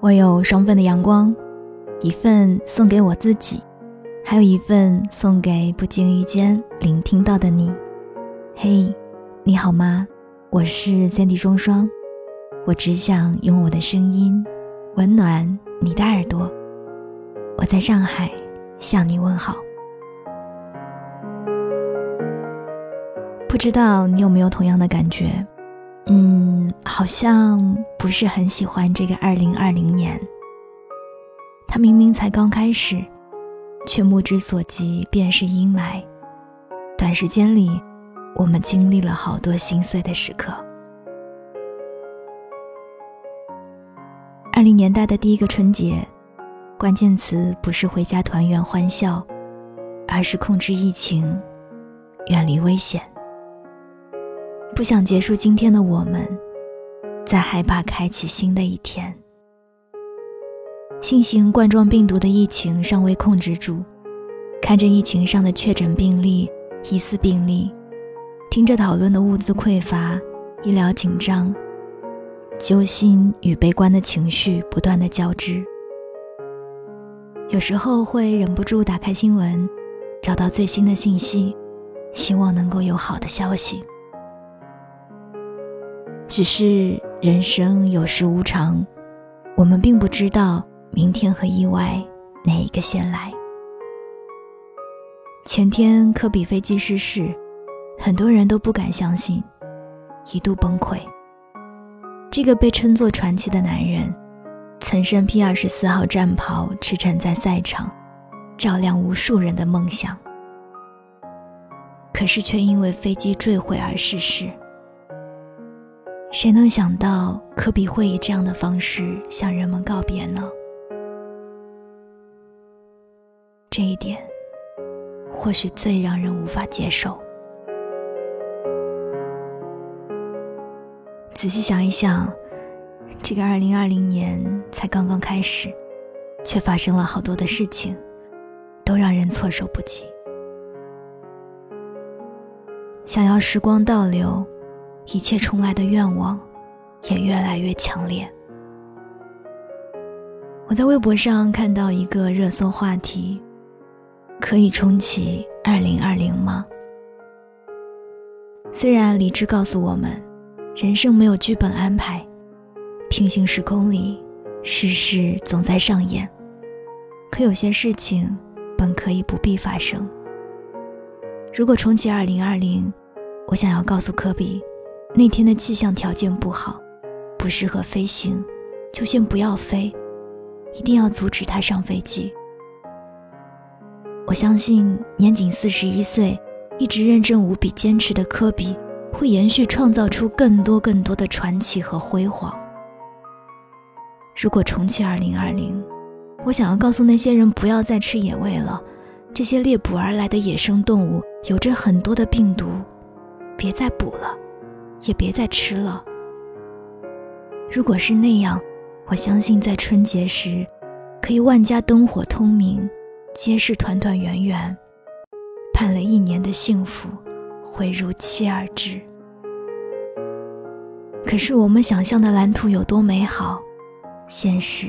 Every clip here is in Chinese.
我有双份的阳光，一份送给我自己，还有一份送给不经意间聆听到的你。嘿，你好吗？我是三 D 双双，我只想用我的声音温暖你的耳朵。我在上海向你问好。不知道你有没有同样的感觉？嗯，好像不是很喜欢这个二零二零年。它明明才刚开始，却目之所及便是阴霾。短时间里，我们经历了好多心碎的时刻。二零年代的第一个春节，关键词不是回家团圆欢笑，而是控制疫情，远离危险。不想结束今天的我们，在害怕开启新的一天。新型冠状病毒的疫情尚未控制住，看着疫情上的确诊病例、疑似病例，听着讨论的物资匮乏、医疗紧张，揪心与悲观的情绪不断的交织。有时候会忍不住打开新闻，找到最新的信息，希望能够有好的消息。只是人生有时无常，我们并不知道明天和意外哪一个先来。前天科比飞机失事，很多人都不敢相信，一度崩溃。这个被称作传奇的男人，曾身披二十四号战袍，驰骋在赛场，照亮无数人的梦想。可是却因为飞机坠毁而逝世。谁能想到科比会以这样的方式向人们告别呢？这一点，或许最让人无法接受。仔细想一想，这个二零二零年才刚刚开始，却发生了好多的事情，都让人措手不及。想要时光倒流。一切重来的愿望也越来越强烈。我在微博上看到一个热搜话题：可以重启二零二零吗？虽然理智告诉我们，人生没有剧本安排，平行时空里世事总在上演，可有些事情本可以不必发生。如果重启二零二零，我想要告诉科比。那天的气象条件不好，不适合飞行，就先不要飞，一定要阻止他上飞机。我相信年仅四十一岁，一直认真无比坚持的科比，会延续创造出更多更多的传奇和辉煌。如果重启二零二零，我想要告诉那些人不要再吃野味了，这些猎捕而来的野生动物有着很多的病毒，别再捕了。也别再吃了。如果是那样，我相信在春节时，可以万家灯火通明，皆是团团圆圆，盼了一年的幸福会如期而至。可是我们想象的蓝图有多美好，现实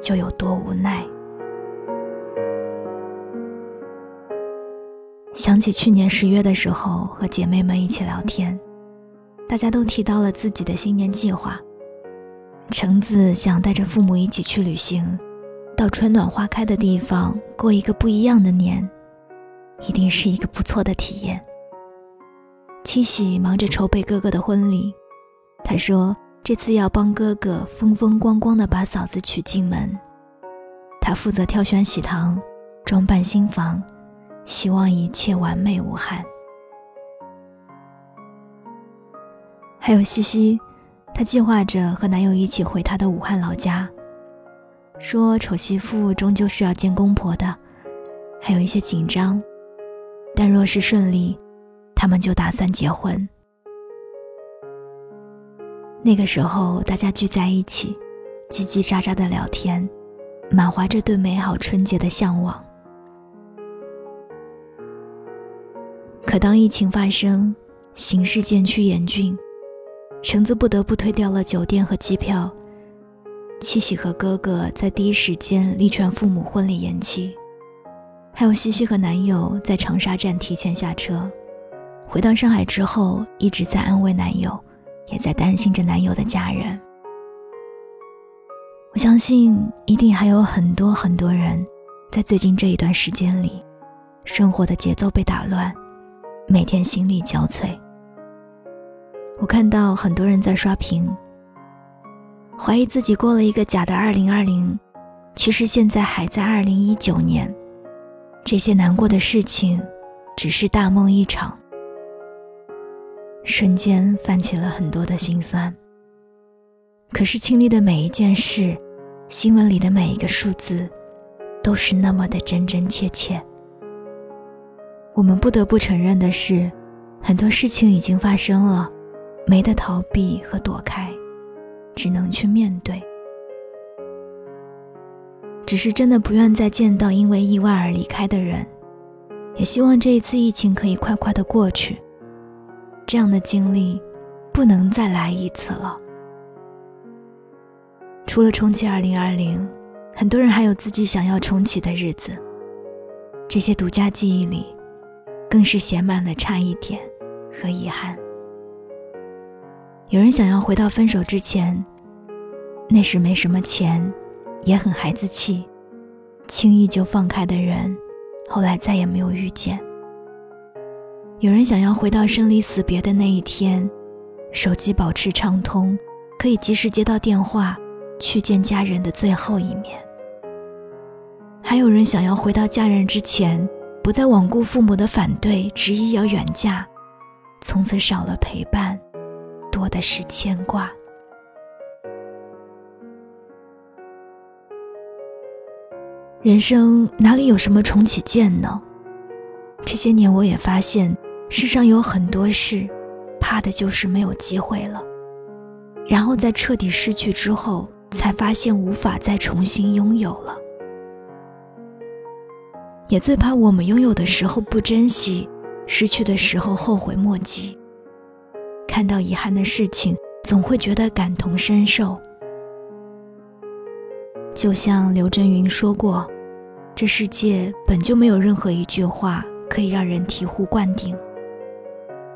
就有多无奈。想起去年十月的时候，和姐妹们一起聊天。大家都提到了自己的新年计划。橙子想带着父母一起去旅行，到春暖花开的地方过一个不一样的年，一定是一个不错的体验。七喜忙着筹备哥哥的婚礼，他说这次要帮哥哥风风光光的把嫂子娶进门，他负责挑选喜糖，装扮新房，希望一切完美无憾。还有西西，她计划着和男友一起回她的武汉老家。说丑媳妇终究是要见公婆的，还有一些紧张，但若是顺利，他们就打算结婚。那个时候，大家聚在一起，叽叽喳喳的聊天，满怀着对美好春节的向往。可当疫情发生，形势渐趋严峻。橙子不得不推掉了酒店和机票，七喜和哥哥在第一时间力劝父母婚礼延期，还有西西和男友在长沙站提前下车，回到上海之后一直在安慰男友，也在担心着男友的家人。我相信一定还有很多很多人，在最近这一段时间里，生活的节奏被打乱，每天心力交瘁。我看到很多人在刷屏，怀疑自己过了一个假的二零二零，其实现在还在二零一九年。这些难过的事情，只是大梦一场。瞬间泛起了很多的心酸。可是经历的每一件事，新闻里的每一个数字，都是那么的真真切切。我们不得不承认的是，很多事情已经发生了。没得逃避和躲开，只能去面对。只是真的不愿再见到因为意外而离开的人，也希望这一次疫情可以快快的过去。这样的经历，不能再来一次了。除了重启二零二零，很多人还有自己想要重启的日子。这些独家记忆里，更是写满了差一点和遗憾。有人想要回到分手之前，那时没什么钱，也很孩子气，轻易就放开的人，后来再也没有遇见。有人想要回到生离死别的那一天，手机保持畅通，可以及时接到电话，去见家人的最后一面。还有人想要回到嫁人之前，不再罔顾父母的反对，执意要远嫁，从此少了陪伴。多的是牵挂。人生哪里有什么重启键呢？这些年我也发现，世上有很多事，怕的就是没有机会了。然后在彻底失去之后，才发现无法再重新拥有了。也最怕我们拥有的时候不珍惜，失去的时候后悔莫及。看到遗憾的事情，总会觉得感同身受。就像刘震云说过：“这世界本就没有任何一句话可以让人醍醐灌顶。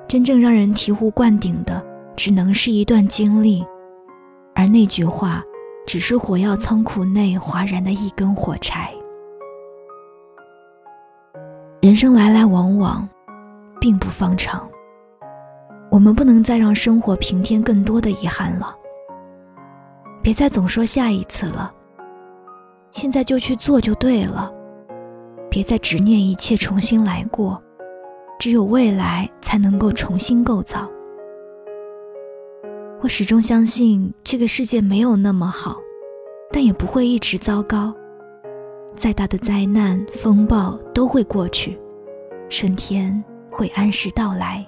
真正让人醍醐灌顶的，只能是一段经历，而那句话，只是火药仓库内哗然的一根火柴。”人生来来往往，并不方长。我们不能再让生活平添更多的遗憾了。别再总说下一次了，现在就去做就对了。别再执念一切重新来过，只有未来才能够重新构造。我始终相信这个世界没有那么好，但也不会一直糟糕。再大的灾难风暴都会过去，春天会按时到来。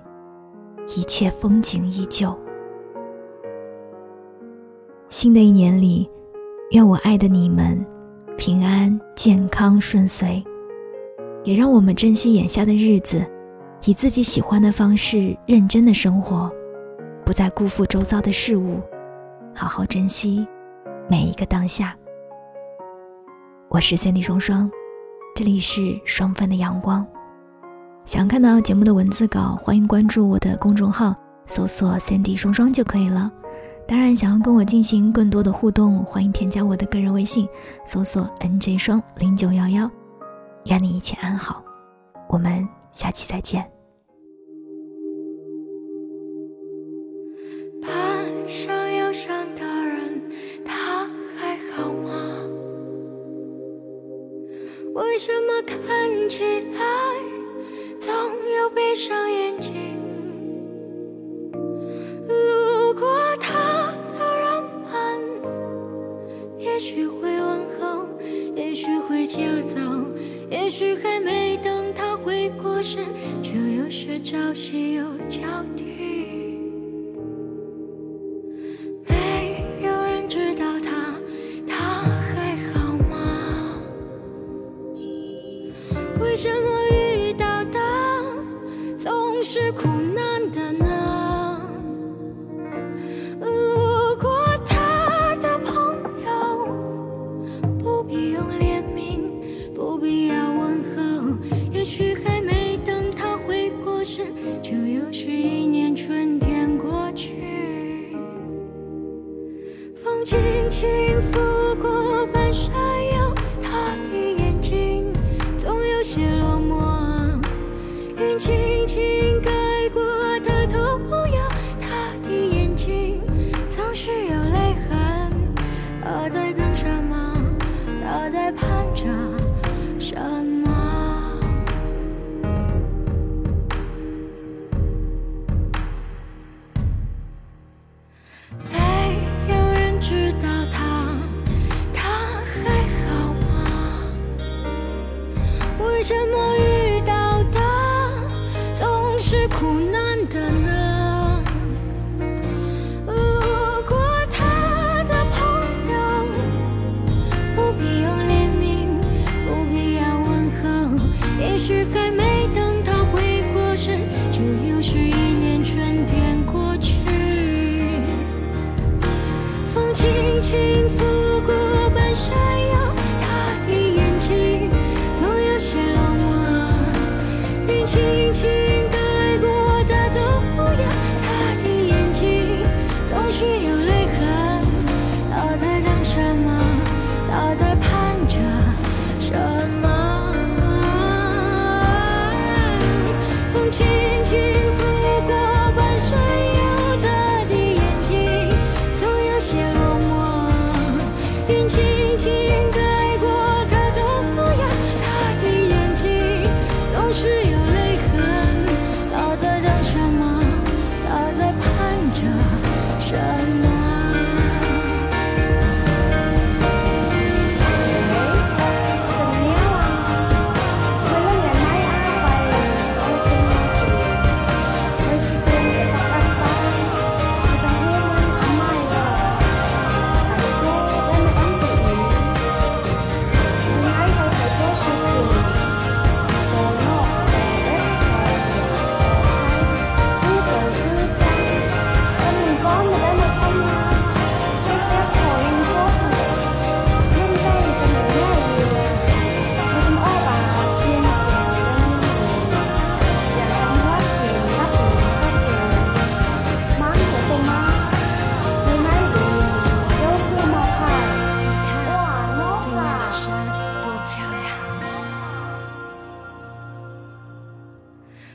一切风景依旧。新的一年里，愿我爱的你们平安、健康、顺遂，也让我们珍惜眼下的日子，以自己喜欢的方式认真的生活，不再辜负周遭的事物，好好珍惜每一个当下。我是三 D 双双，这里是双份的阳光。想看到节目的文字稿，欢迎关注我的公众号，搜索“三 D 双双”就可以了。当然，想要跟我进行更多的互动，欢迎添加我的个人微信，搜索 “nj 双零九幺幺”。愿你一切安好，我们下期再见。朝夕又交替。没有人知道他，他还好吗？为什么？遇到的总是苦难的 chemin.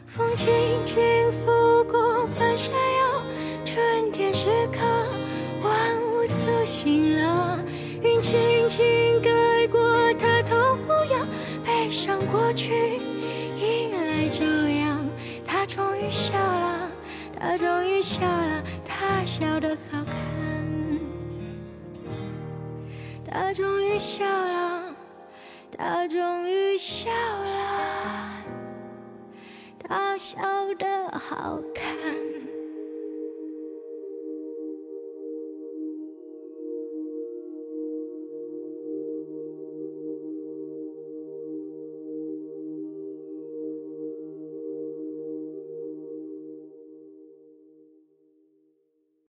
风轻轻拂过半山腰春天时刻万物苏醒了云轻轻盖过他头崖悲伤过去迎来朝阳他终于笑了他终于笑了他笑得好看他终于笑了他终于笑了。他笑得好看。